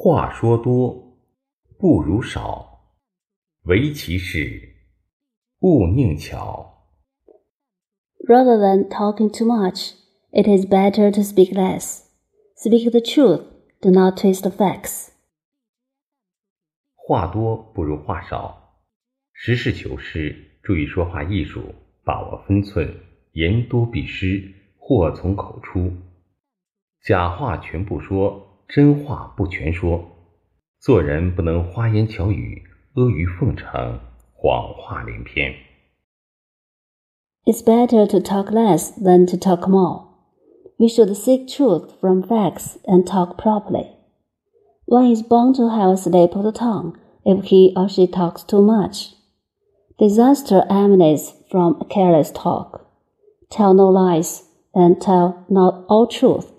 话说多不如少，唯其事，勿佞巧。Rather than talking too much, it is better to speak less. Speak the truth, do not twist the facts. 话多不如话少，实事求是，注意说话艺术，把握分寸，言多必失，祸从口出。假话全不说，真话不全说。做人不能花言巧语、阿谀奉承、谎话连篇。 It's better to talk less than to talk more. We should seek truth from facts and talk properly. One is bound to have a slip of the tongue if he or she talks too much. Disaster emanates from careless talk. Tell no lies and tell not all truth.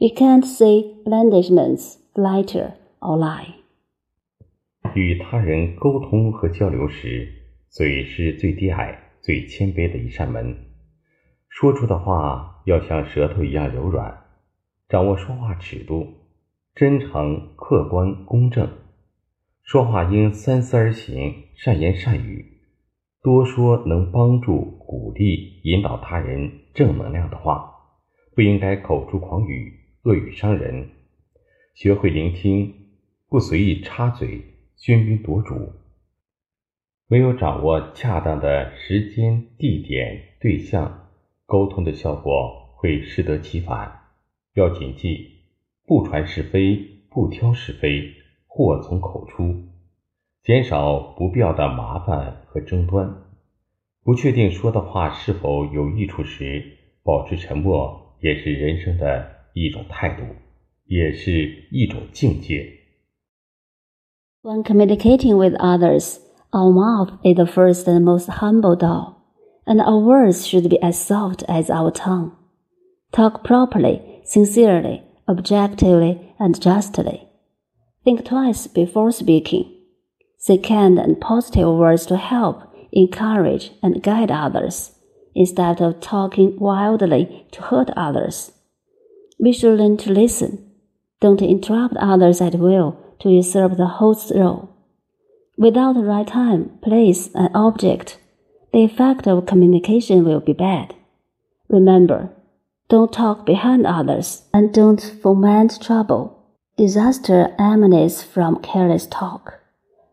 We can't say blandishments, flatter, or lie. 与他人沟通和交流时，嘴是最低矮、最谦卑的一扇门。说出的话要像舌头一样柔软，掌握说话尺度，真诚、客观、公正。说话应三思而行，善言善语，多说能帮助、鼓励、引导他人正能量的话，不应该口出狂语、恶语伤人。学会聆听，不随意插嘴、喧宾夺主。没有掌握恰当的时间、地点、对象，沟通的效果会适得其反。要谨记：不传是非，不挑是非，祸从口出。减少不必要的麻烦和争端。不确定说的话是否有益处时，保持沉默也是人生的一种态度，也是一种境界。 When communicating with others, our mouth is the first and most humble door, and our words should be as soft as our tongue. Talk properly, sincerely, objectively, and justly. Think twice before speaking. Say kind and positive words to help, encourage, and guide others, instead of talking wildly to hurt others. We should learn to listen. Don't interrupt others at will to usurp the host's role. Without the right time, place, and object, the effect of communication will be bad. Remember, don't talk behind others and don't foment trouble. Disaster emanates from careless talk.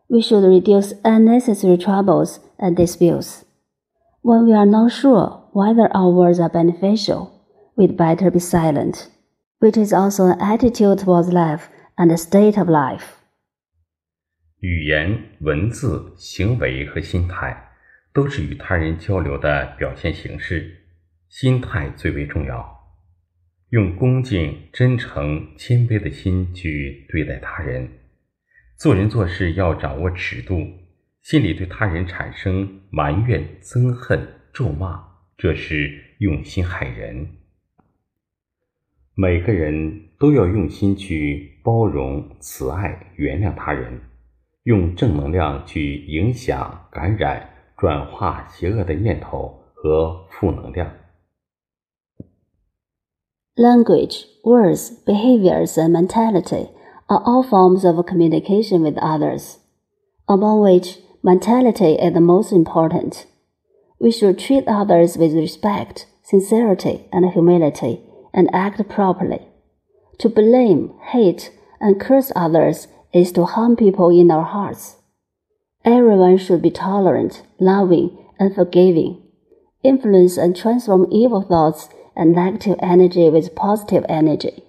We should reduce unnecessary troubles and disputes. When we are not sure whether our words are beneficial, we'd better be silent, which is also an attitude towards life and a state of life. 语言、文字、行为和心态都是与他人交流的表现形式，心态最为重要。用恭敬、真诚、谦卑的心去对待他人，做人做事要掌握尺度，心里对他人产生埋怨、憎恨、咒骂，这是用心害人。每个人都要用心去包容、慈爱、原谅他人。用正能量去影响、感染、转化邪恶的念头和负能量。 Language, words, behaviors, and mentality are all forms of communication with others, among which mentality is the most important. We should treat others with respect, sincerity, and humility, and act properly. To blame, hate, and curse others is to harm people in our hearts. Everyone should be tolerant, loving, and forgiving. Influence and transform evil thoughts and negative energy with positive energy.